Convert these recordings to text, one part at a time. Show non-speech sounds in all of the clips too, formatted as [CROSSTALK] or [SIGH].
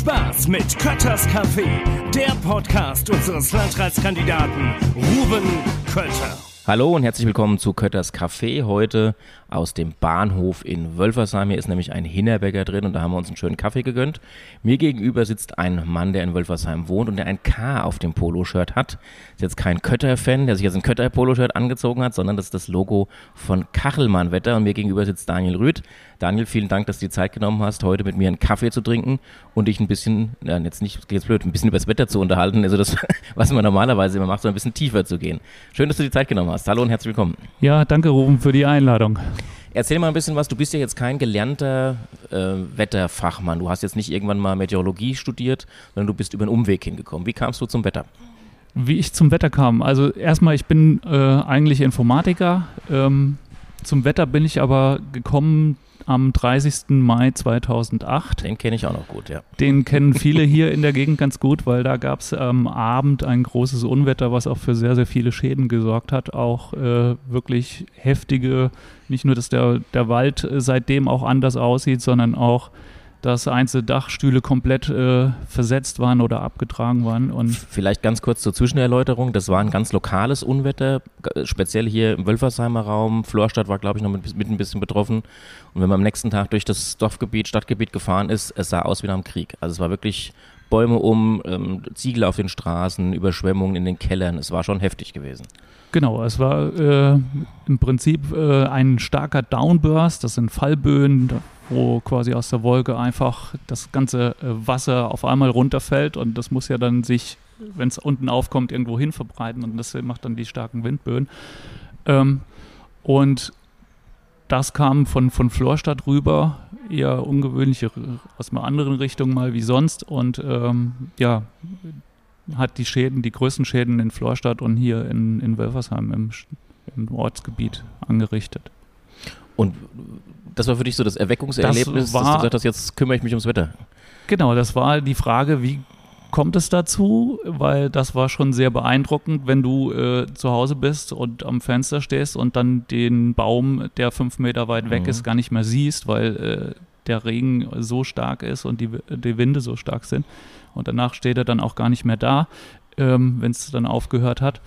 Spaß mit Kötters Café, der Podcast unseres Landratskandidaten Ruben Kötter. Hallo und herzlich willkommen zu Kötters Café. Heute aus dem Bahnhof in Wölfersheim. Hier ist nämlich ein Hinnerbäcker drin und da haben wir uns einen schönen Kaffee gegönnt. Mir gegenüber sitzt ein Mann, der in Wölfersheim wohnt und der ein K auf dem Poloshirt hat. Ist jetzt kein Kötter-Fan, der sich jetzt ein Kötter-Poloshirt angezogen hat, sondern das ist das Logo von Kachelmann Wetter und mir gegenüber sitzt Daniel Rüth. Daniel, vielen Dank, dass du die Zeit genommen hast, heute mit mir einen Kaffee zu trinken und dich ein bisschen, ja, jetzt nicht, jetzt blöd, ein bisschen über das Wetter zu unterhalten. Also das, [LAUGHS] was man normalerweise immer macht, so ein bisschen tiefer zu gehen. Schön, dass du die Zeit genommen hast. Hallo und herzlich willkommen. Ja, danke Ruben für die Einladung. Erzähl mal ein bisschen was. Du bist ja jetzt kein gelernter äh, Wetterfachmann. Du hast jetzt nicht irgendwann mal Meteorologie studiert, sondern du bist über einen Umweg hingekommen. Wie kamst du zum Wetter? Wie ich zum Wetter kam. Also erstmal, ich bin äh, eigentlich Informatiker. Ähm, zum Wetter bin ich aber gekommen am 30. Mai 2008. Den kenne ich auch noch gut, ja. Den kennen viele hier in der Gegend ganz gut, weil da gab es am Abend ein großes Unwetter, was auch für sehr, sehr viele Schäden gesorgt hat. Auch äh, wirklich heftige, nicht nur, dass der, der Wald seitdem auch anders aussieht, sondern auch dass einzelne Dachstühle komplett äh, versetzt waren oder abgetragen waren. Und Vielleicht ganz kurz zur Zwischenerläuterung. Das war ein ganz lokales Unwetter, speziell hier im Wölfersheimer Raum. Florstadt war, glaube ich, noch mit, mit, ein bisschen betroffen. Und wenn man am nächsten Tag durch das Dorfgebiet, Stadtgebiet gefahren ist, es sah aus wie nach dem Krieg. Also es war wirklich Bäume um, ähm, Ziegel auf den Straßen, Überschwemmungen in den Kellern. Es war schon heftig gewesen. Genau, es war äh, im Prinzip äh, ein starker Downburst, das sind Fallböen, wo quasi aus der Wolke einfach das ganze äh, Wasser auf einmal runterfällt und das muss ja dann sich, wenn es unten aufkommt, irgendwo hin verbreiten und das macht dann die starken Windböen. Ähm, und das kam von, von Florstadt rüber, eher ungewöhnliche aus einer anderen Richtung mal wie sonst und ähm, ja, hat die Schäden, die größten Schäden in Florstadt und hier in, in Wölfersheim im, im Ortsgebiet angerichtet. Und das war für dich so das Erweckungserlebnis, Das war- dass du gesagt hast, jetzt kümmere ich mich ums Wetter. Genau, das war die Frage, wie kommt es dazu? Weil das war schon sehr beeindruckend, wenn du äh, zu Hause bist und am Fenster stehst und dann den Baum, der fünf Meter weit weg Mhm. ist, gar nicht mehr siehst, weil äh, der Regen so stark ist und die, die Winde so stark sind. Und danach steht er dann auch gar nicht mehr da, ähm, wenn es dann aufgehört hat.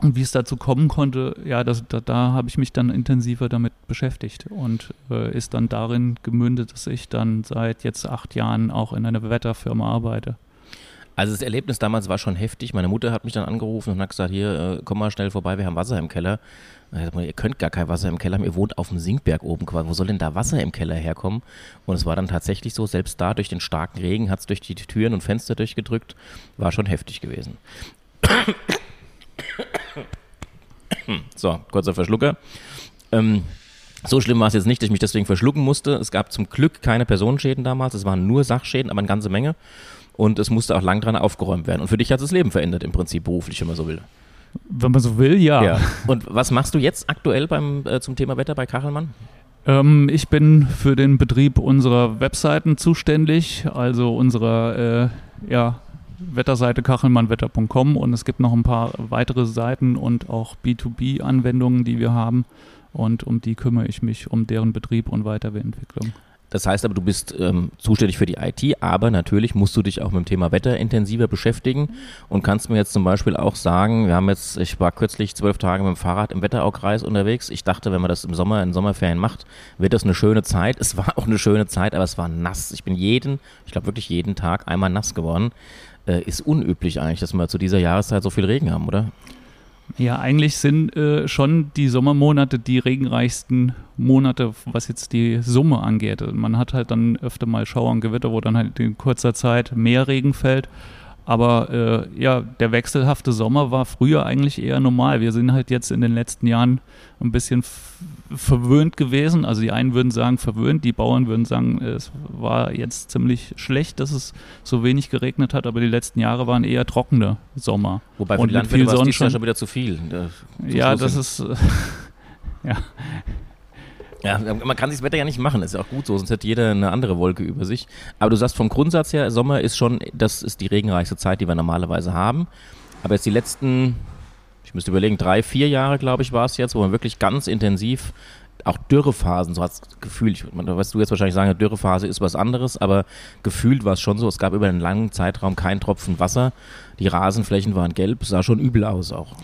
Und wie es dazu kommen konnte, ja, das, da, da habe ich mich dann intensiver damit beschäftigt und äh, ist dann darin gemündet, dass ich dann seit jetzt acht Jahren auch in einer Wetterfirma arbeite. Also das Erlebnis damals war schon heftig. Meine Mutter hat mich dann angerufen und hat gesagt, hier, äh, komm mal schnell vorbei, wir haben Wasser im Keller. Gesagt, ihr könnt gar kein Wasser im Keller haben, ihr wohnt auf dem Sinkberg oben quasi. Wo soll denn da Wasser im Keller herkommen? Und es war dann tatsächlich so, selbst da durch den starken Regen hat es durch die Türen und Fenster durchgedrückt. War schon heftig gewesen. So, kurzer Verschlucker. Ähm, so schlimm war es jetzt nicht, dass ich mich deswegen verschlucken musste. Es gab zum Glück keine Personenschäden damals. Es waren nur Sachschäden, aber eine ganze Menge. Und es musste auch lang dran aufgeräumt werden. Und für dich hat es das Leben verändert, im Prinzip beruflich, wenn man so will. Wenn man so will, ja. Und was machst du jetzt aktuell beim, äh, zum Thema Wetter bei Kachelmann? Ähm, ich bin für den Betrieb unserer Webseiten zuständig, also unserer äh, ja, Wetterseite kachelmannwetter.com und es gibt noch ein paar weitere Seiten und auch B2B-Anwendungen, die wir haben und um die kümmere ich mich, um deren Betrieb und Weiterentwicklung. Das heißt aber, du bist ähm, zuständig für die IT, aber natürlich musst du dich auch mit dem Thema Wetter intensiver beschäftigen und kannst mir jetzt zum Beispiel auch sagen, wir haben jetzt, ich war kürzlich zwölf Tage mit dem Fahrrad im Wetteraukreis unterwegs. Ich dachte, wenn man das im Sommer, in Sommerferien macht, wird das eine schöne Zeit. [LAUGHS] Es war auch eine schöne Zeit, aber es war nass. Ich bin jeden, ich glaube wirklich jeden Tag einmal nass geworden. Äh, ist unüblich eigentlich, dass wir zu dieser Jahreszeit so viel Regen haben, oder? Ja, eigentlich sind äh, schon die Sommermonate die regenreichsten Monate, was jetzt die Summe angeht. Man hat halt dann öfter mal Schauer und Gewitter, wo dann halt in kurzer Zeit mehr Regen fällt. Aber äh, ja, der wechselhafte Sommer war früher eigentlich eher normal. Wir sind halt jetzt in den letzten Jahren ein bisschen verwöhnt gewesen. Also die einen würden sagen verwöhnt, die Bauern würden sagen, es war jetzt ziemlich schlecht, dass es so wenig geregnet hat, aber die letzten Jahre waren eher trockene Sommer. Wobei für Und die Landwirte viel war es schon wieder zu viel. Äh, Ja, Schluss das hin. ist [LAUGHS] ja. Ja, man kann sich das Wetter ja nicht machen, ist ja auch gut so, sonst hätte jeder eine andere Wolke über sich. Aber du sagst vom Grundsatz her, Sommer ist schon, das ist die regenreichste Zeit, die wir normalerweise haben. Aber jetzt die letzten, ich müsste überlegen, drei, vier Jahre, glaube ich, war es jetzt, wo man wirklich ganz intensiv auch Dürrephasen, so hat es gefühlt. Wirst du jetzt wahrscheinlich sagen, Dürrephase ist was anderes, aber gefühlt war es schon so, es gab über einen langen Zeitraum keinen Tropfen Wasser. Die Rasenflächen waren gelb, sah schon übel aus auch.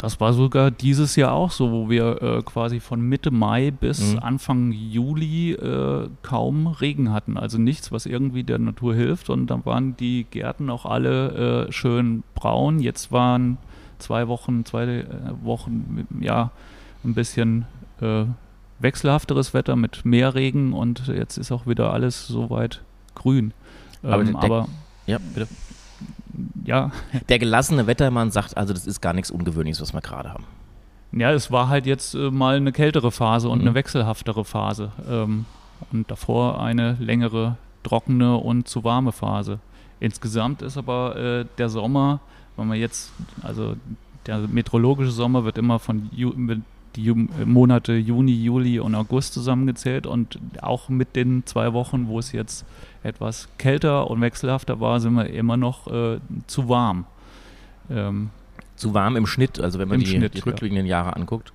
Das war sogar dieses Jahr auch so, wo wir äh, quasi von Mitte Mai bis Mhm. Anfang Juli äh, kaum Regen hatten. Also nichts, was irgendwie der Natur hilft. Und dann waren die Gärten auch alle äh, schön braun. Jetzt waren zwei Wochen, zwei äh, Wochen, ja, ein bisschen äh, wechselhafteres Wetter mit mehr Regen und jetzt ist auch wieder alles soweit grün. Aber Ähm, der- aber Ja, bitte. Ja, Der gelassene Wettermann sagt also, das ist gar nichts Ungewöhnliches, was wir gerade haben. Ja, es war halt jetzt äh, mal eine kältere Phase und Mhm. eine wechselhaftere Phase. Ähm, und davor eine längere, trockene und zu warme Phase. Insgesamt ist aber äh, der Sommer, wenn man jetzt, also der meteorologische Sommer wird immer von Ju die Ju Monate Juni, Juli und August zusammengezählt und auch mit den zwei Wochen, wo es jetzt etwas kälter und wechselhafter war, sind wir immer noch äh, zu warm. Ähm, Zu warm im Schnitt, also wenn man die, Schnitt, die ja. rückliegenden Jahre anguckt.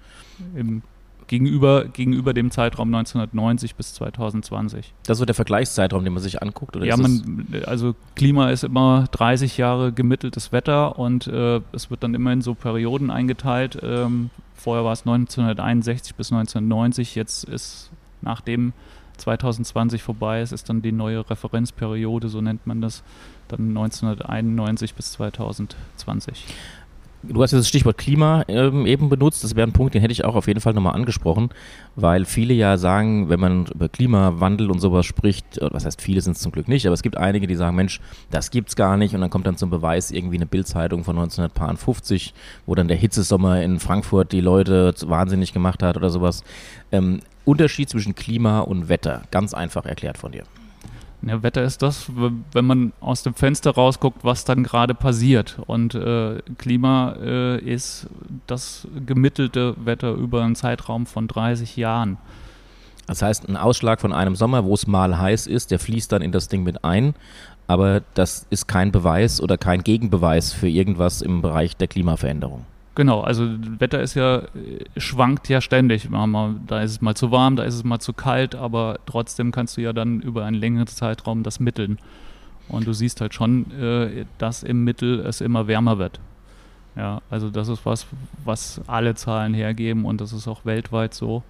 im, gegenüber, gegenüber dem Zeitraum 1990 bis 2020. Das ist so der Vergleichszeitraum, den man sich anguckt? Oder ja, man, also Klima ist immer 30 Jahre gemitteltes Wetter und äh, es wird dann immer in so Perioden eingeteilt. Ähm, vorher war es 1961 bis 1990, jetzt ist nachdem 2020 vorbei ist, ist dann die neue Referenzperiode, so nennt man das, dann 1991 bis 2020. Du hast jetzt das Stichwort Klima ähm, eben benutzt. Das wäre ein Punkt, den hätte ich auch auf jeden Fall nochmal angesprochen, weil viele ja sagen, wenn man über Klimawandel und sowas spricht, äh, was heißt viele sind es zum Glück nicht, aber es gibt einige, die sagen, Mensch, das gibt's gar nicht und dann kommt dann zum Beweis irgendwie eine Bildzeitung von 1950, wo dann der Hitzesommer in Frankfurt die Leute wahnsinnig gemacht hat oder sowas. Ähm, Unterschied zwischen Klima und Wetter, ganz einfach erklärt von dir. Ja, Wetter ist das, wenn man aus dem Fenster rausguckt, was dann gerade passiert. Und äh, Klima äh, ist das gemittelte Wetter über einen Zeitraum von 30 Jahren. Das heißt, ein Ausschlag von einem Sommer, wo es mal heiß ist, der fließt dann in das Ding mit ein. Aber das ist kein Beweis oder kein Gegenbeweis für irgendwas im Bereich der Klimaveränderung. Genau, also Wetter ist ja, äh, schwankt ja ständig. Da ist es mal zu warm, da ist es mal zu kalt, aber trotzdem kannst du ja dann über einen längeren Zeitraum das mitteln. Und du siehst halt schon, äh, dass im Mittel es immer wärmer wird. Ja, also das ist was, was alle Zahlen hergeben und das ist auch weltweit so.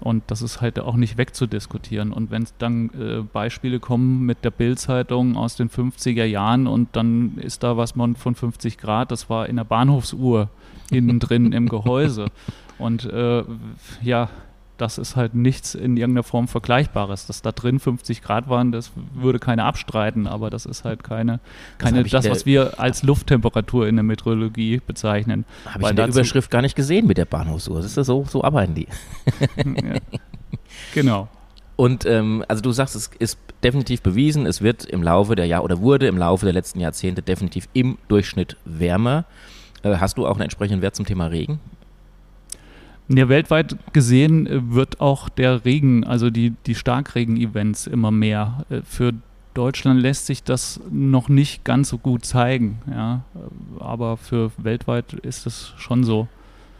Und das ist halt auch nicht wegzudiskutieren. Und wenn es dann äh, Beispiele kommen mit der Bild-Zeitung aus den 50er Jahren und dann ist da was man von 50 Grad, das war in der Bahnhofsuhr innen drin im Gehäuse. [LAUGHS] Und äh, ja, das ist halt nichts in irgendeiner Form Vergleichbares. Dass da drin 50 Grad waren, das würde keiner abstreiten, aber das ist halt keine, keine das, der- was wir als Lufttemperatur in der Meteorologie bezeichnen. Habe ich in der Überschrift gar nicht gesehen mit der Bahnhofsuhr. Das ist ja so, so arbeiten die. ja. Genau. Und ähm, also du sagst, es ist definitiv bewiesen, es wird im Laufe der Jahr oder wurde im Laufe der letzten Jahrzehnte definitiv im Durchschnitt wärmer. Äh, hast du auch einen entsprechenden Wert zum Thema Regen? Ja, weltweit gesehen äh, wird auch der Regen, also die, die Starkregen-Events immer mehr. Äh, Für Deutschland lässt sich das noch nicht ganz so gut zeigen, ja. Aber für weltweit ist es schon so.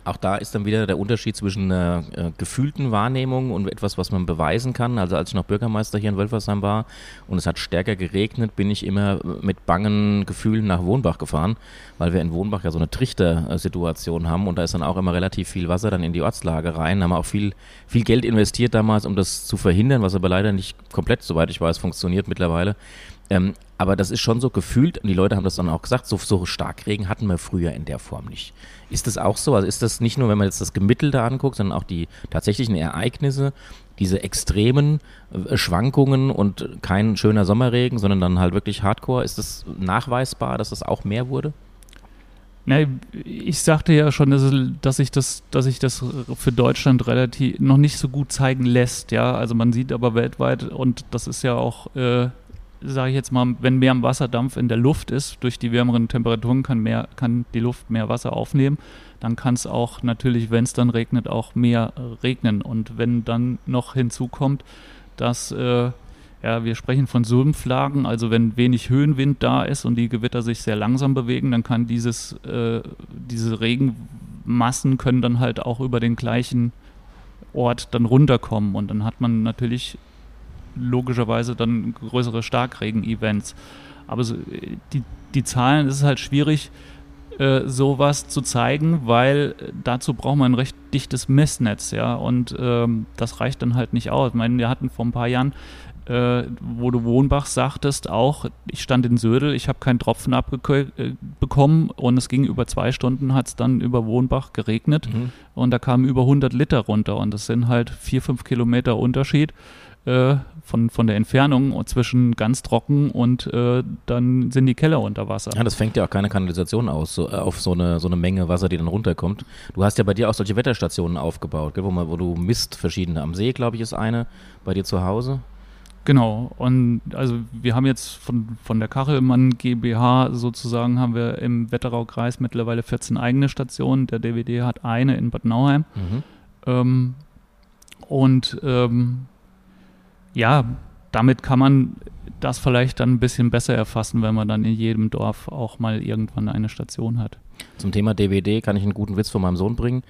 Auch da ist dann wieder der Unterschied zwischen äh, gefühlten Wahrnehmung und etwas, was man beweisen kann. Also als ich noch Bürgermeister hier in Wölfersheim war und es hat stärker geregnet, bin ich immer mit bangen Gefühlen nach Wohnbach gefahren, weil wir in Wohnbach ja so eine Trichtersituation haben und da ist dann auch immer relativ viel Wasser dann in die Ortslage rein. Da haben wir auch viel, viel Geld investiert damals, um das zu verhindern, was aber leider nicht komplett, soweit ich weiß, funktioniert mittlerweile. Ähm, aber das ist schon so gefühlt, und die Leute haben das dann auch gesagt, so, so Starkregen hatten wir früher in der Form nicht. Ist das auch so? Also ist das nicht nur, wenn man jetzt das Gemittelte anguckt, sondern auch die tatsächlichen Ereignisse, diese extremen äh, Schwankungen und kein schöner Sommerregen, sondern dann halt wirklich Hardcore? Ist das nachweisbar, dass das auch mehr wurde? Na, ich sagte ja schon, dass, dass, sich das, dass sich das für Deutschland relativ noch nicht so gut zeigen lässt. Ja, also man sieht aber weltweit und das ist ja auch, äh, sage ich jetzt mal, wenn mehr Wasserdampf in der Luft ist, durch die wärmeren Temperaturen kann mehr, kann die Luft mehr Wasser aufnehmen. Dann kann es auch natürlich, wenn es dann regnet, auch mehr regnen. Und wenn dann noch hinzukommt, dass äh, ja, wir sprechen von Sumpflagen, also wenn wenig Höhenwind da ist und die Gewitter sich sehr langsam bewegen, dann kann dieses, äh, diese Regenmassen können dann halt auch über den gleichen Ort dann runterkommen. Und dann hat man natürlich logischerweise dann größere Starkregen-Events. Aber so, die, die Zahlen, es ist halt schwierig, äh, sowas zu zeigen, weil dazu braucht man ein recht dichtes Messnetz, ja, und ähm, das reicht dann halt nicht aus. Ich meine, wir hatten vor ein paar Jahren, äh, wo du Wohnbach sagtest, auch, ich stand in Södel, ich habe keinen Tropfen abbekommen äh, und es ging über zwei Stunden, hat es dann über Wohnbach geregnet mhm. und da kamen über 100 Liter runter und das sind halt vier, fünf Kilometer Unterschied äh, von, von der Entfernung zwischen ganz trocken und äh, dann sind die Keller unter Wasser. Ja, das fängt ja auch keine Kanalisation aus, so, äh, auf so eine, so eine Menge Wasser, die dann runterkommt. Du hast ja bei dir auch solche Wetterstationen aufgebaut, gell, wo, man, wo du misst verschiedene. Am See, glaube ich, ist eine, bei dir zu Hause. Genau, und also wir haben jetzt von, von der Kachelmann GmbH sozusagen haben wir im Wetteraukreis mittlerweile 14 eigene Stationen. Der DVD hat eine in Bad Nauheim. Mhm. Ähm, und ähm, ja, damit kann man das vielleicht dann ein bisschen besser erfassen, wenn man dann in jedem Dorf auch mal irgendwann eine Station hat. Zum Thema DVD kann ich einen guten Witz von meinem Sohn bringen.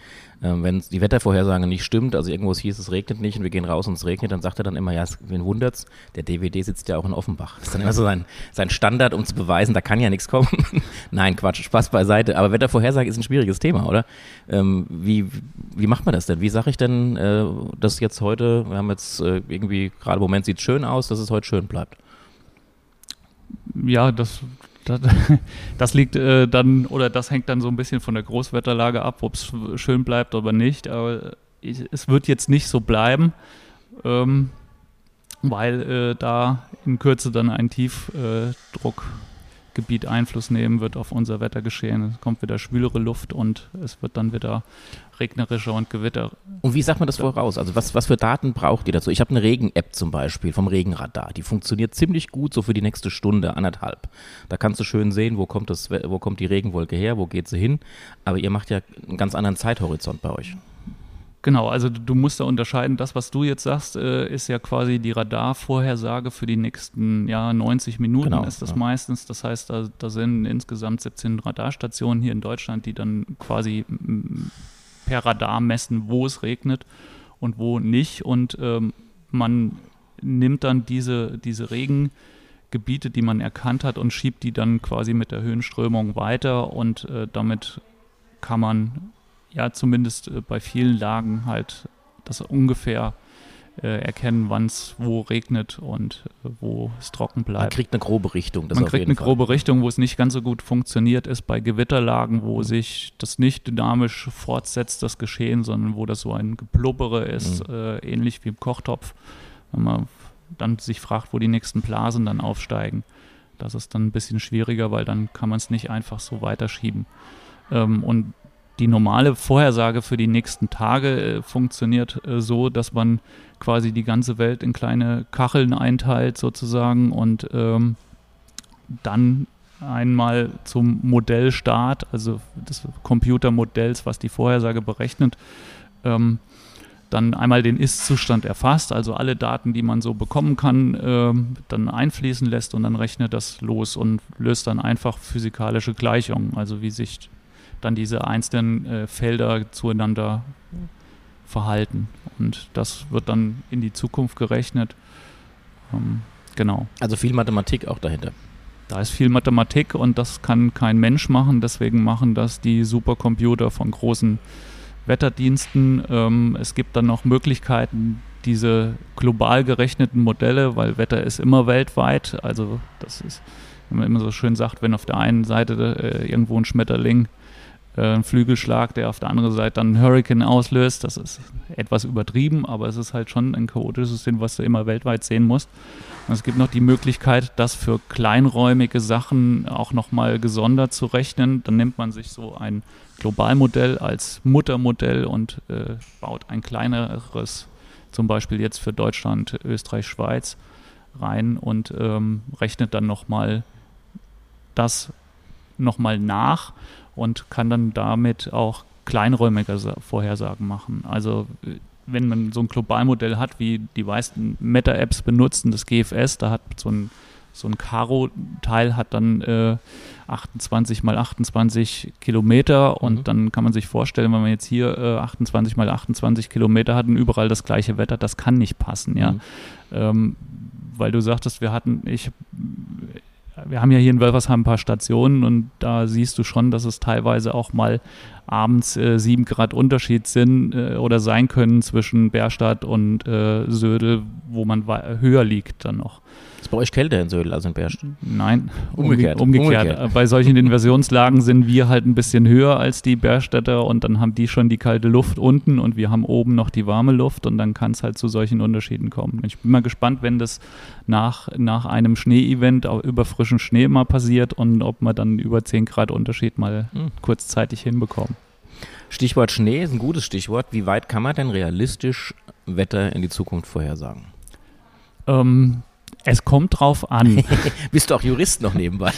Ähm, wenn die Wettervorhersage nicht stimmt, also irgendwo hieß es regnet nicht und wir gehen raus und es regnet, dann sagt er dann immer, ja, wen wundert's? Der DVD sitzt ja auch in Offenbach. Das ist dann immer so sein, sein Standard, um zu beweisen, da kann ja nichts kommen. [LAUGHS] Nein, Quatsch, Spaß beiseite. Aber Wettervorhersage ist ein schwieriges Thema, oder? Ähm, wie, wie macht man das denn? Wie sage ich denn, äh, dass jetzt heute, wir haben jetzt äh, irgendwie, gerade im Moment sieht es schön aus, dass es heute schön bleibt? Ja, das, das, [LAUGHS] das liegt äh, dann oder das hängt dann so ein bisschen von der Großwetterlage ab, ob es schön bleibt oder nicht. Aber ich, es wird jetzt nicht so bleiben, ähm, weil äh, da in Kürze dann ein Tiefdruck Gebiet Einfluss nehmen wird auf unser Wettergeschehen. Es kommt wieder schwülere Luft und es wird dann wieder regnerischer und Gewitter. Und wie sagt man das voraus? Also was, was für Daten braucht ihr dazu? Ich habe eine Regen-App zum Beispiel vom Regenradar. Die funktioniert ziemlich gut so für die nächste Stunde, anderthalb. Da kannst du schön sehen, wo kommt, das, wo kommt die Regenwolke her, wo geht sie hin. Aber ihr macht ja einen ganz anderen Zeithorizont bei euch. Genau, also du musst da unterscheiden, das, was du jetzt sagst, äh, ist ja quasi die Radarvorhersage für die nächsten ja, 90 Minuten genau, ist das ja. meistens. Das heißt, da, da sind insgesamt 17 Radarstationen hier in Deutschland, die dann quasi per Radar messen, wo es regnet und wo nicht. Und ähm, man nimmt dann diese, diese Regengebiete, die man erkannt hat, und schiebt die dann quasi mit der Höhenströmung weiter und äh, damit kann man ja zumindest äh, bei vielen Lagen halt das ungefähr äh, erkennen, wann es wo regnet und äh, wo es trocken bleibt. Man kriegt eine grobe Richtung. Man kriegt eine Fall. grobe Richtung, wo es nicht ganz so gut funktioniert, ist bei Gewitterlagen, wo mhm. sich das nicht dynamisch fortsetzt, das Geschehen, sondern wo das so ein Geplubbere ist, mhm. äh, ähnlich wie im Kochtopf. Wenn man dann sich fragt, wo die nächsten Blasen dann aufsteigen. Das ist dann ein bisschen schwieriger, weil dann kann man es nicht einfach so weiterschieben. Ähm, und die normale Vorhersage für die nächsten Tage äh, funktioniert äh, so, dass man quasi die ganze Welt in kleine Kacheln einteilt sozusagen und ähm, dann einmal zum Modellstart, also des Computermodells, was die Vorhersage berechnet, ähm, dann einmal den Ist-Zustand erfasst, also alle Daten, die man so bekommen kann, äh, dann einfließen lässt und dann rechnet das los und löst dann einfach physikalische Gleichungen, also wie sich dann diese einzelnen äh, Felder zueinander verhalten. Und das wird dann in die Zukunft gerechnet. Ähm, genau. Also viel Mathematik auch dahinter. Da ist viel Mathematik und das kann kein Mensch machen. Deswegen machen das die Supercomputer von großen Wetterdiensten. Ähm, es gibt dann noch Möglichkeiten, diese global gerechneten Modelle, weil Wetter ist immer weltweit. Also das ist, wenn man immer so schön sagt, wenn auf der einen Seite äh, irgendwo ein Schmetterling äh, ein Flügelschlag, der auf der anderen Seite dann einen Hurricane auslöst. Das ist etwas übertrieben, aber es ist halt schon ein chaotisches System, was du immer weltweit sehen musst. Und es gibt noch die Möglichkeit, das für kleinräumige Sachen auch nochmal gesondert zu rechnen. Dann nimmt man sich so ein Globalmodell als Muttermodell und äh, baut ein kleineres, zum Beispiel jetzt für Deutschland, Österreich, Schweiz, rein und ähm, rechnet dann nochmal das nochmal nach und kann dann damit auch kleinräumige Vorhersagen machen. Also wenn man so ein Globalmodell hat, wie die meisten Meta-Apps benutzen, das GFS, da hat so ein so ein Karo-Teil hat dann äh, 28 mal 28 Kilometer und mhm. dann kann man sich vorstellen, wenn man jetzt hier äh, 28 mal 28 Kilometer hat und überall das gleiche Wetter, das kann nicht passen, ja. Mhm. Ähm, weil du sagtest, wir hatten, ich wir haben ja hier in Wölfersheim ein paar Stationen und da siehst du schon, dass es teilweise auch mal abends äh, sieben Grad Unterschied sind äh, oder sein können zwischen Bärstadt und äh, Södel, wo man höher liegt dann noch. Ist bei euch kälter in Södel als in Berst? Nein, umgekehrt. umgekehrt. umgekehrt. Bei solchen Inversionslagen sind wir halt ein bisschen höher als die Bergstädter und dann haben die schon die kalte Luft unten und wir haben oben noch die warme Luft und dann kann es halt zu solchen Unterschieden kommen. Ich bin mal gespannt, wenn das nach, nach einem Schneeevent über frischen Schnee mal passiert und ob wir dann über 10 Grad Unterschied mal hm. kurzzeitig hinbekommen. Stichwort Schnee ist ein gutes Stichwort. Wie weit kann man denn realistisch Wetter in die Zukunft vorhersagen? Ähm, es kommt drauf an. [LAUGHS] Bist du auch Jurist noch nebenbei?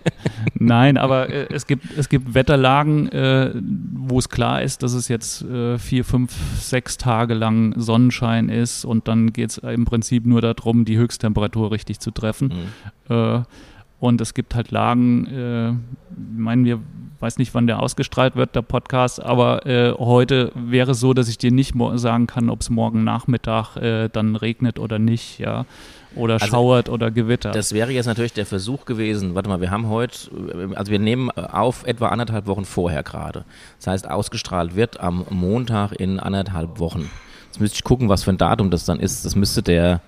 [LAUGHS] Nein, aber äh, es, gibt, es gibt Wetterlagen, äh, wo es klar ist, dass es jetzt äh, vier, fünf, sechs Tage lang Sonnenschein ist und dann geht es im Prinzip nur darum, die Höchsttemperatur richtig zu treffen. Mhm. Äh, und es gibt halt Lagen, äh, meinen wir, weiß nicht, wann der ausgestrahlt wird, der Podcast, aber äh, heute wäre es so, dass ich dir nicht sagen kann, ob es morgen Nachmittag äh, dann regnet oder nicht, ja. Oder also, schauert oder gewittert. Das wäre jetzt natürlich der Versuch gewesen. Warte mal, wir haben heute, also wir nehmen auf etwa anderthalb Wochen vorher gerade. Das heißt, ausgestrahlt wird am Montag in anderthalb Wochen. Jetzt müsste ich gucken, was für ein Datum das dann ist. Das müsste der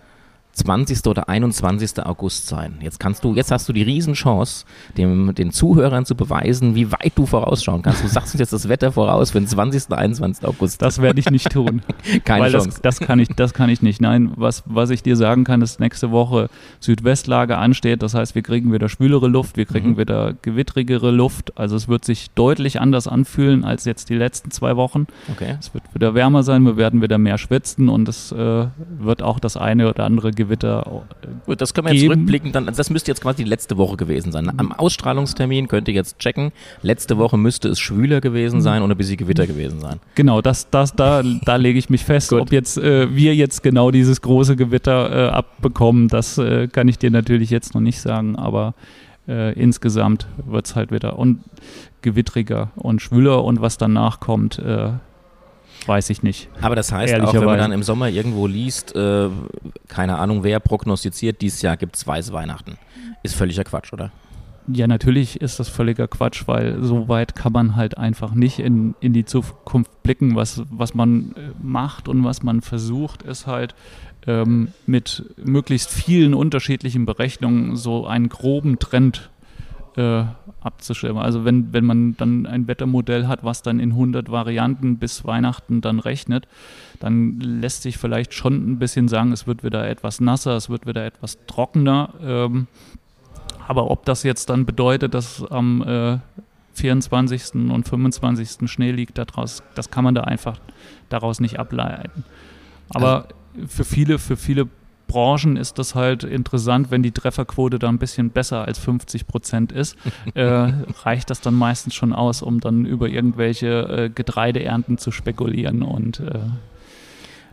20. oder 21. August sein. Jetzt kannst du, jetzt hast du die Riesenchance, dem, den Zuhörern zu beweisen, wie weit du vorausschauen kannst. Du sagst uns jetzt das Wetter voraus für den 20. 21. August. Das werde ich nicht [LAUGHS] tun. Keine weil Chance. Das, das, kann ich, das kann ich nicht. Nein, was, was ich dir sagen kann, ist nächste Woche Südwestlage ansteht. Das heißt, wir kriegen wieder schwülere Luft, wir kriegen mhm. wieder gewittrigere Luft. Also es wird sich deutlich anders anfühlen als jetzt die letzten zwei Wochen. Okay. Es wird wieder wärmer sein, wir werden wieder mehr schwitzen und es äh, wird auch das eine oder andere Gewitter Gewitter. Gut, das können wir jetzt rückblicken. Dann, das müsste jetzt quasi die letzte Woche gewesen sein. Am Ausstrahlungstermin könnt ihr jetzt checken. Letzte Woche müsste es schwüler gewesen sein und ein bisschen Gewitter gewesen sein. Genau, das, das, da, da lege ich mich fest. Gut. Ob jetzt äh, wir jetzt genau dieses große Gewitter äh, abbekommen, das äh, kann ich dir natürlich jetzt noch nicht sagen, aber äh, insgesamt wird es halt wieder und gewittriger und schwüler und was danach kommt, äh, weiß ich nicht. Aber das heißt auch, wenn man dann im Sommer irgendwo liest, äh, keine Ahnung, wer prognostiziert, dieses Jahr gibt es weiße Weihnachten. Ist völliger Quatsch, oder? Ja, natürlich ist das völliger Quatsch, weil so weit kann man halt einfach nicht in, in die Zukunft blicken. Was, was man äh, macht und was man versucht, ist halt ähm, mit möglichst vielen unterschiedlichen Berechnungen so einen groben Trend äh, abzuschirmen. Also wenn, wenn man dann ein Wettermodell hat, was dann in 100 Varianten bis Weihnachten dann rechnet, dann lässt sich vielleicht schon ein bisschen sagen, es wird wieder etwas nasser, es wird wieder etwas trockener. Ähm, aber ob das jetzt dann bedeutet, dass am äh, 24. und 25. Schnee liegt daraus, das kann man da einfach daraus nicht ableiten. Aber also, für viele, für viele Branchen ist das halt interessant, wenn die Trefferquote da ein bisschen besser als 50 Prozent ist, [LAUGHS] äh, reicht das dann meistens schon aus, um dann über irgendwelche äh, Getreideernten zu spekulieren und äh,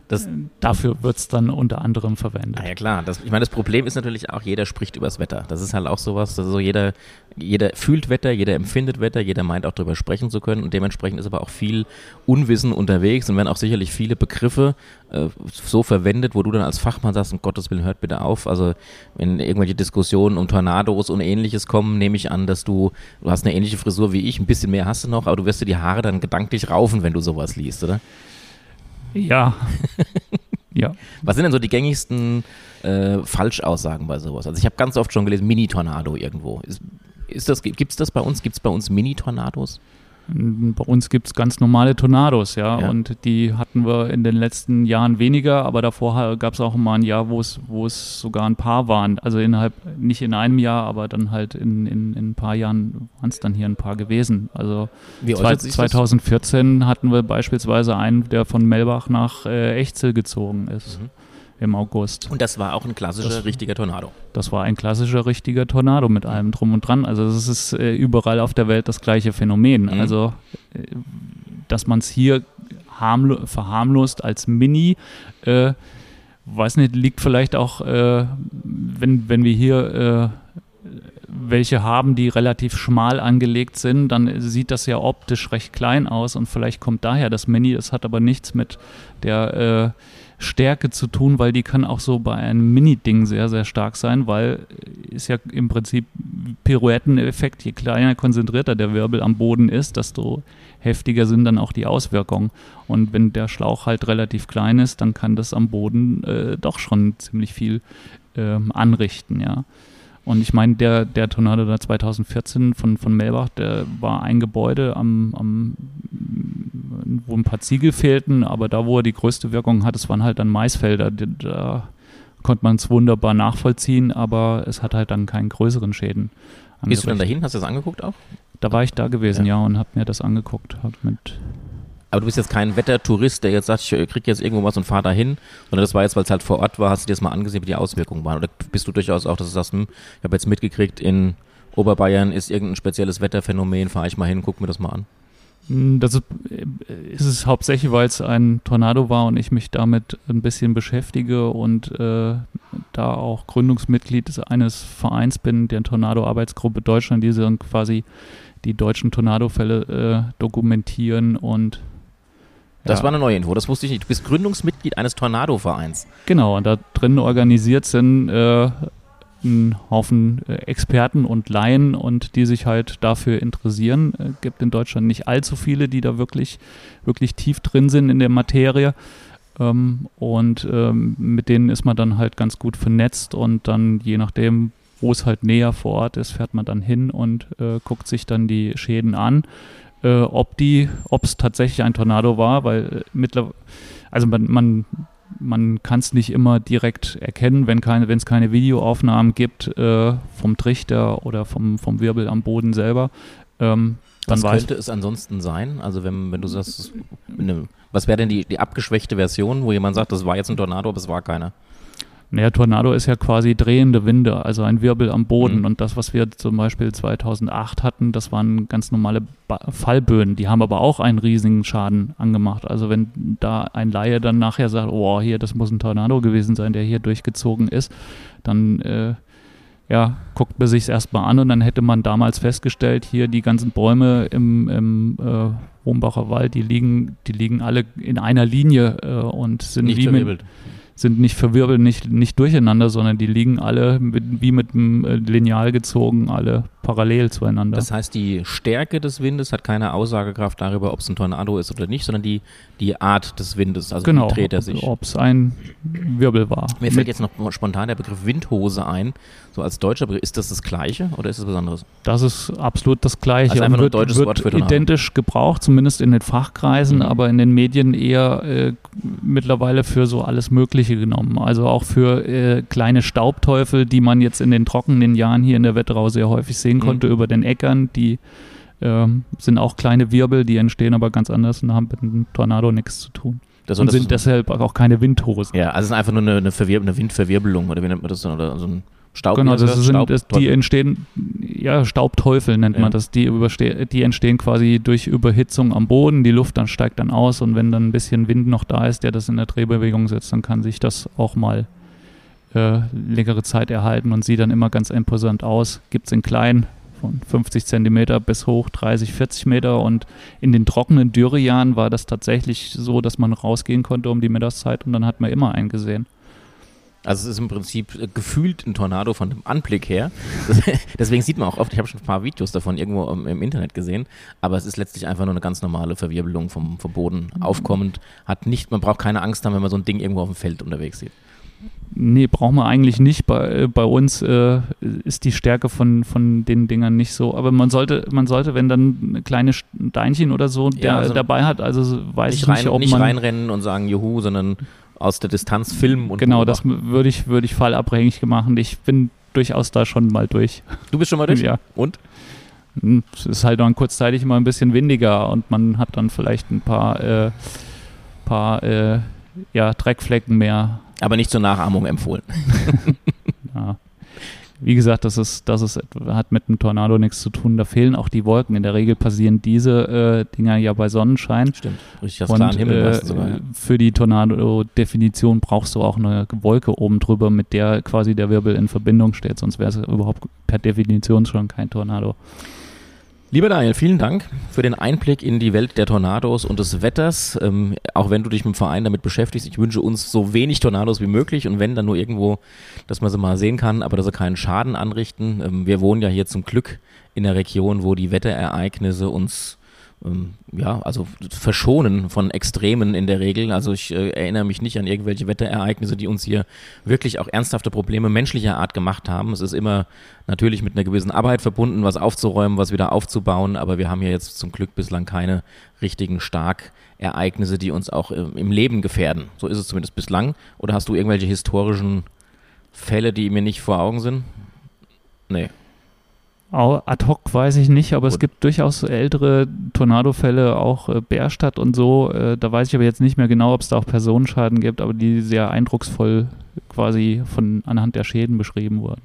das, dafür wird es dann unter anderem verwendet. Na ja klar, das, ich meine, das Problem ist natürlich auch, jeder spricht übers Wetter. Das ist halt auch sowas, dass so jeder, jeder fühlt Wetter, jeder empfindet Wetter, jeder meint auch darüber sprechen zu können und dementsprechend ist aber auch viel Unwissen unterwegs und werden auch sicherlich viele Begriffe äh, so verwendet, wo du dann als Fachmann sagst, um Gottes Willen, hört bitte auf. Also wenn irgendwelche Diskussionen um Tornados und ähnliches kommen, nehme ich an, dass du, du hast eine ähnliche Frisur wie ich, ein bisschen mehr hast du noch, aber du wirst dir die Haare dann gedanklich raufen, wenn du sowas liest, oder? Ja. [LAUGHS] ja. Was sind denn so die gängigsten äh, Falschaussagen bei sowas? Also ich habe ganz oft schon gelesen, Mini-Tornado irgendwo. Ist, ist das, gibt es das bei uns? Gibt es bei uns Mini-Tornados? Bei uns gibt es ganz normale Tornados, ja, ja, und die hatten wir in den letzten Jahren weniger, aber davor gab es auch mal ein Jahr, wo es, wo es sogar ein paar waren. Also innerhalb, nicht in einem Jahr, aber dann halt in, in, in ein paar Jahren waren es dann hier ein paar gewesen. Also zwei, 2014 das? hatten wir beispielsweise einen, der von Melbach nach äh, Echzel gezogen ist. Mhm im August. Und das war auch ein klassischer, das, richtiger Tornado. Das war ein klassischer, richtiger Tornado mit allem drum und dran. Also es ist äh, überall auf der Welt das gleiche Phänomen. Mhm. Also, äh, dass man es hier verharmlost als Mini, äh, weiß nicht, liegt vielleicht auch, äh, wenn, wenn wir hier äh, welche haben, die relativ schmal angelegt sind, dann sieht das ja optisch recht klein aus und vielleicht kommt daher das Mini. Das hat aber nichts mit der äh, Stärke zu tun, weil die kann auch so bei einem Mini-Ding sehr, sehr stark sein, weil ist ja im Prinzip Pirouetteneffekt, je kleiner, konzentrierter der Wirbel am Boden ist, desto heftiger sind dann auch die Auswirkungen. Und wenn der Schlauch halt relativ klein ist, dann kann das am Boden äh, doch schon ziemlich viel ähm, anrichten, ja. Und ich meine, der, der Tornado da 2014 von, von Melbach, der war ein Gebäude, am, am, wo ein paar Ziegel fehlten, aber da, wo er die größte Wirkung hat, das waren halt dann Maisfelder. Da konnte man es wunderbar nachvollziehen, aber es hat halt dann keinen größeren Schäden. Bist du dann dahin? Hast du das angeguckt auch? Da war ich da gewesen, ja, ja und habe mir das angeguckt. Hab mit aber du bist jetzt kein Wettertourist, der jetzt sagt, ich krieg jetzt irgendwo was und fahr da hin, sondern das war jetzt, weil es halt vor Ort war, hast du dir das mal angesehen, wie die Auswirkungen waren? Oder bist du durchaus auch, dass du sagst, hm, ich habe jetzt mitgekriegt, in Oberbayern ist irgendein spezielles Wetterphänomen, fahre ich mal hin, guck mir das mal an? Hm, das ist, ist es hauptsächlich, weil es ein Tornado war und ich mich damit ein bisschen beschäftige und äh, da auch Gründungsmitglied eines Vereins bin, der Tornado-Arbeitsgruppe Deutschland, die dann quasi die deutschen Tornadofälle äh, dokumentieren und das war eine neue Info, das wusste ich nicht. Du bist Gründungsmitglied eines Tornado-Vereins. Genau, und da drin organisiert sind äh, ein Haufen äh, Experten und Laien und die sich halt dafür interessieren. Es äh, gibt in Deutschland nicht allzu viele, die da wirklich, wirklich tief drin sind in der Materie. Ähm, und ähm, mit denen ist man dann halt ganz gut vernetzt und dann je nachdem, wo es halt näher vor Ort ist, fährt man dann hin und äh, guckt sich dann die Schäden an äh, ob die, ob es tatsächlich ein Tornado war, weil äh, mittlerweile, also man, man, man kann es nicht immer direkt erkennen, wenn keine, wenn es keine Videoaufnahmen gibt äh, vom Trichter oder vom, vom Wirbel am Boden selber. Ähm, was könnte es ansonsten sein? Also wenn, wenn du sagst, eine, was wäre denn die, die abgeschwächte Version, wo jemand sagt, das war jetzt ein Tornado, aber es war keiner? Naja, Tornado ist ja quasi drehende Winde, also ein Wirbel am Boden. Mhm. Und das, was wir zum Beispiel 2008 hatten, das waren ganz normale ba Fallböen. Die haben aber auch einen riesigen Schaden angemacht. Also wenn da ein Laie dann nachher sagt, oh, hier, das muss ein Tornado gewesen sein, der hier durchgezogen ist, dann äh, ja, guckt man sich es erstmal an und dann hätte man damals festgestellt, hier die ganzen Bäume im, im äh, Wombacher Wald, die liegen, die liegen alle in einer Linie äh, und sind Nicht wie mit, sind nicht verwirbelt, nicht, nicht durcheinander, sondern die liegen alle mit, wie mit einem äh, Lineal gezogen, alle parallel zueinander. Das heißt, die Stärke des Windes hat keine Aussagekraft darüber, ob es ein Tornado ist oder nicht, sondern die, die Art des Windes, also genau, wie dreht er sich. Ob es ein Wirbel war. Mir fällt jetzt noch spontan der Begriff Windhose ein, so als deutscher Begriff. Ist das das Gleiche oder ist es Besonderes? Das ist absolut das Gleiche. Also einfach wird, ein deutsches wird Wort für Tornado. identisch gebraucht, zumindest in den Fachkreisen, mhm. aber in den Medien eher äh, mittlerweile für so alles Mögliche genommen. Also auch für äh, kleine Staubteufel, die man jetzt in den trockenen Jahren hier in der Wetterau sehr häufig sehen mhm. konnte über den Äckern, die ähm, sind auch kleine Wirbel, die entstehen aber ganz anders und haben mit einem Tornado nichts zu tun. Das, und sind deshalb auch keine Windhosen. Ja, also es ist einfach nur eine, eine, eine Windverwirbelung oder wie nennt man das dann? Oder so ein Staub. Genau, das sind, das, die entstehen, ja, Staubteufel nennt ja. man das. Die, überste die entstehen quasi durch Überhitzung am Boden. Die Luft dann steigt dann aus und wenn dann ein bisschen Wind noch da ist, der das in der Drehbewegung setzt, dann kann sich das auch mal äh, längere Zeit erhalten und sieht dann immer ganz imposant aus. Gibt es in klein, von 50 Zentimeter bis hoch 30, 40 Meter. Und in den trockenen Dürrejahren war das tatsächlich so, dass man rausgehen konnte um die Mittagszeit und dann hat man immer einen gesehen. Also es ist im Prinzip äh, gefühlt ein Tornado von dem Anblick her. [LAUGHS] Deswegen sieht man auch oft, ich habe schon ein paar Videos davon irgendwo im, Internet gesehen, aber es ist letztlich einfach nur eine ganz normale Verwirbelung vom, vom Boden mhm. aufkommend. Hat nicht, man braucht keine Angst haben, wenn man so ein Ding irgendwo auf dem Feld unterwegs sieht. Nee, brauchen wir eigentlich nicht. Bei, äh, bei uns äh, ist die Stärke von, von den Dingern nicht so. Aber man sollte, man sollte, wenn dann ein kleines Steinchen oder so der, ja, also dabei hat, also weiß ich nicht, ob nicht man... Nicht reinrennen und sagen Juhu, sondern aus der Distanz filmen und Genau, beobachten. das würde ich, würde ich fallabhängig machen. Ich bin durchaus da schon mal durch. Du bist schon mal durch? [LAUGHS] Ja. Und? Hm, es ist halt dann kurzzeitig immer ein bisschen windiger und man hat dann vielleicht ein paar, äh, paar äh, ja, Dreckflecken mehr aber nicht zur Nachahmung empfohlen. [LAUGHS] ja. Wie gesagt, das ist, das ist, hat mit einem Tornado nichts zu tun. Da fehlen auch die Wolken. In der Regel passieren diese äh, Dinger ja bei Sonnenschein. Stimmt. Richtig, das klaren Himmel äh, sogar. Ja. Für die Tornado-Definition brauchst du auch eine Wolke oben drüber, mit der quasi der Wirbel in Verbindung steht. Sonst wäre es überhaupt per Definition schon kein Tornado. Lieber Daniel, vielen Dank für den Einblick in die Welt der Tornados und des Wetters. Ähm, auch wenn du dich mit dem Verein damit beschäftigst, ich wünsche uns so wenig Tornados wie möglich und wenn dann nur irgendwo, dass man sie mal sehen kann, aber dass sie keinen Schaden anrichten. Ähm, wir wohnen ja hier zum Glück in der Region, wo die Wetterereignisse uns ja, also verschonen von Extremen in der Regel. Also ich äh, erinnere mich nicht an irgendwelche Wetterereignisse, die uns hier wirklich auch ernsthafte Probleme menschlicher Art gemacht haben. Es ist immer natürlich mit einer gewissen Arbeit verbunden, was aufzuräumen, was wieder aufzubauen, aber wir haben ja jetzt zum Glück bislang keine richtigen Starkereignisse, die uns auch äh, im Leben gefährden. So ist es zumindest bislang. Oder hast du irgendwelche historischen Fälle, die mir nicht vor Augen sind? Nee. Ad hoc weiß ich nicht, aber Gut. es gibt durchaus ältere Tornadofälle, auch äh, Bärstadt und so. Äh, da weiß ich aber jetzt nicht mehr genau, ob es da auch Personenschaden gibt, aber die sehr eindrucksvoll quasi von anhand der Schäden beschrieben wurden.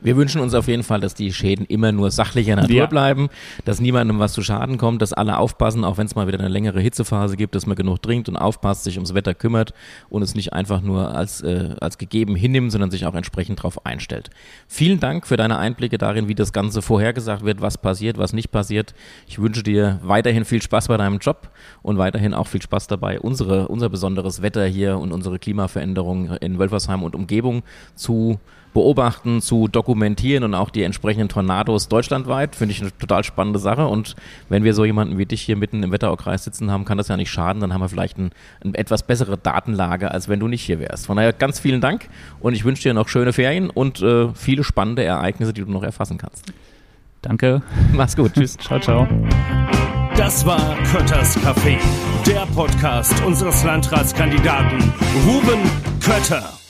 Wir wünschen uns auf jeden Fall, dass die Schäden immer nur sachlicher Natur ja. bleiben, dass niemandem was zu Schaden kommt, dass alle aufpassen, auch wenn es mal wieder eine längere Hitzephase gibt, dass man genug trinkt und aufpasst, sich ums Wetter kümmert und es nicht einfach nur als, äh, als gegeben hinnimmt, sondern sich auch entsprechend darauf einstellt. Vielen Dank für deine Einblicke darin, wie das Ganze vorhergesagt wird, was passiert, was nicht passiert. Ich wünsche dir weiterhin viel Spaß bei deinem Job und weiterhin auch viel Spaß dabei, unsere, unser besonderes Wetter hier und unsere Klimaveränderung in Wölfersheim und Umgebung zu beobachten, zu dokumentieren und auch die entsprechenden Tornados deutschlandweit. Finde ich eine total spannende Sache. Und wenn wir so jemanden wie dich hier mitten im Wetteraukreis sitzen haben, kann das ja nicht schaden. Dann haben wir vielleicht ein, eine etwas bessere Datenlage, als wenn du nicht hier wärst. Von daher ganz vielen Dank und ich wünsche dir noch schöne Ferien und äh, viele spannende Ereignisse, die du noch erfassen kannst. Danke. Mach's gut. Tschüss. ciao, ciao. Das war Kötters Café, der Podcast unseres Landratskandidaten Ruben Kötter.